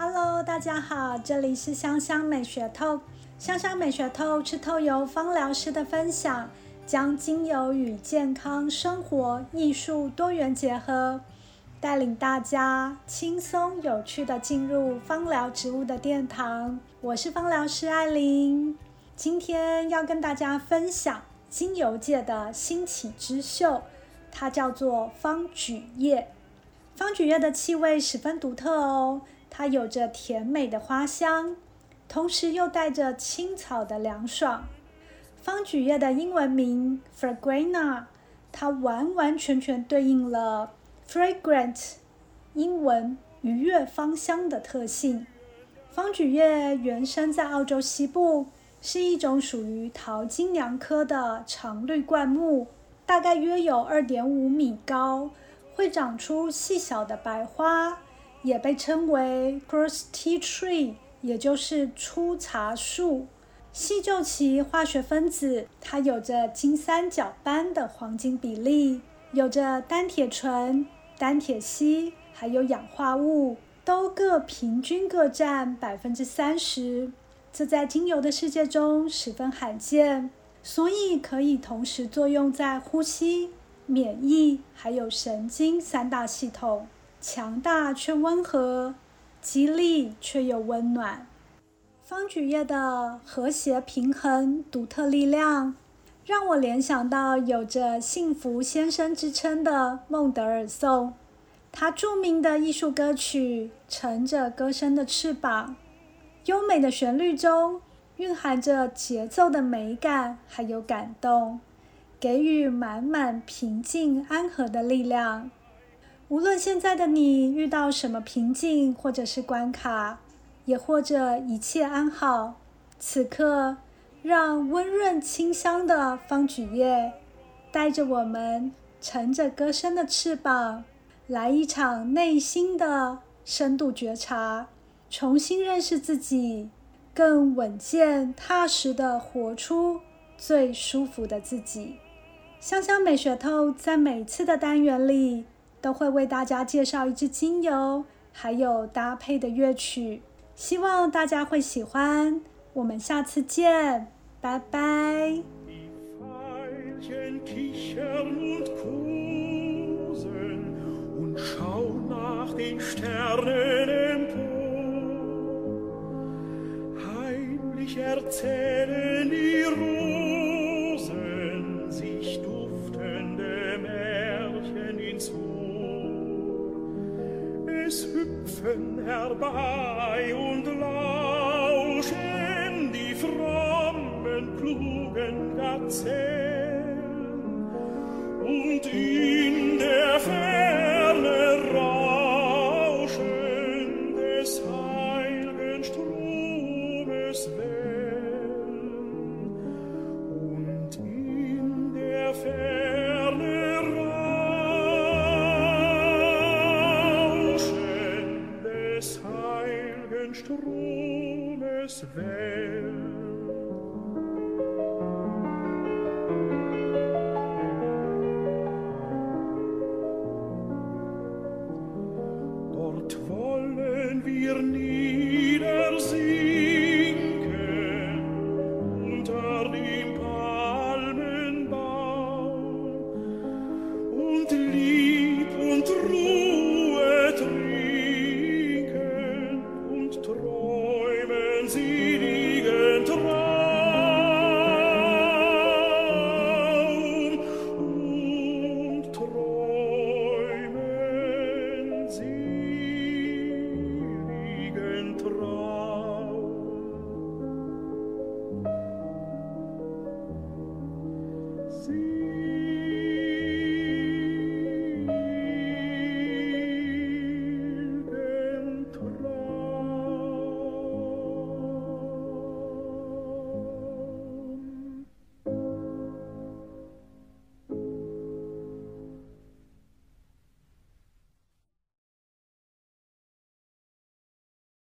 Hello，大家好，这里是香香美学透。香香美学透是透由芳疗师的分享，将精油与健康、生活、艺术多元结合，带领大家轻松有趣的进入芳疗植物的殿堂。我是芳疗师艾琳，今天要跟大家分享精油界的新起之秀，它叫做芳菊叶。芳菊叶的气味十分独特哦。它有着甜美的花香，同时又带着青草的凉爽。芳菊叶的英文名 Fragrana，它完完全全对应了 fragrant 英文愉悦芳香的特性。芳菊叶原生在澳洲西部，是一种属于桃金娘科的常绿灌木，大概约有二点五米高，会长出细小的白花。也被称为 Cross Tea Tree，也就是粗茶树。细旧其化学分子，它有着金三角般的黄金比例，有着单铁醇、单铁烯，还有氧化物，都各平均各占百分之三十。这在精油的世界中十分罕见，所以可以同时作用在呼吸、免疫还有神经三大系统。强大却温和，激励却又温暖。芳菊叶的和谐平衡、独特力量，让我联想到有着“幸福先生”之称的孟德尔颂。他著名的艺术歌曲《乘着歌声的翅膀》，优美的旋律中蕴含着节奏的美感，还有感动，给予满满平静安和的力量。无论现在的你遇到什么瓶颈或者是关卡，也或者一切安好，此刻让温润清香的芳菊叶带着我们乘着歌声的翅膀，来一场内心的深度觉察，重新认识自己，更稳健踏实的活出最舒服的自己。香香美学透在每次的单元里。都会为大家介绍一支精油，还有搭配的乐曲，希望大家会喜欢。我们下次见，拜拜。es hüpfen herbei und lauschen die frommen klugen Gazellen. Und in der Ferne stromes well Dort wollen wir nieder seligen Traum.